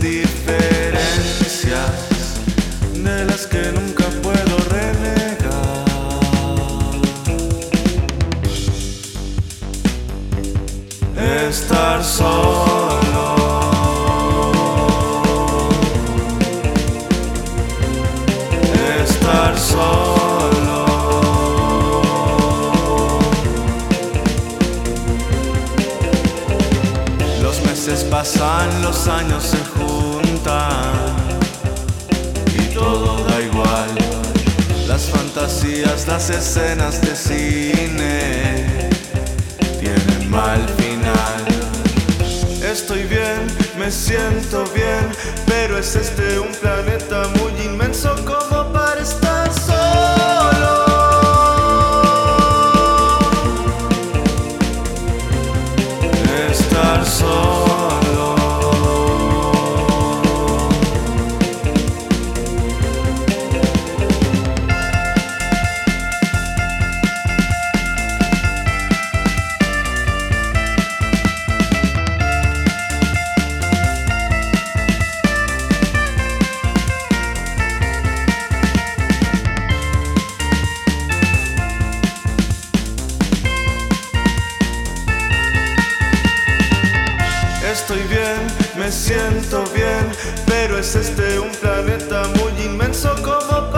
diferencias de las que nunca puedo renegar. Estar solo. Estar solo. Pasan, los años se y todo da igual. Las fantasías, las escenas de cine tienen mal final. Estoy bien, me siento bien, pero es este un planeta muy inmenso como Estoy bien, me siento bien, pero es este un planeta muy inmenso como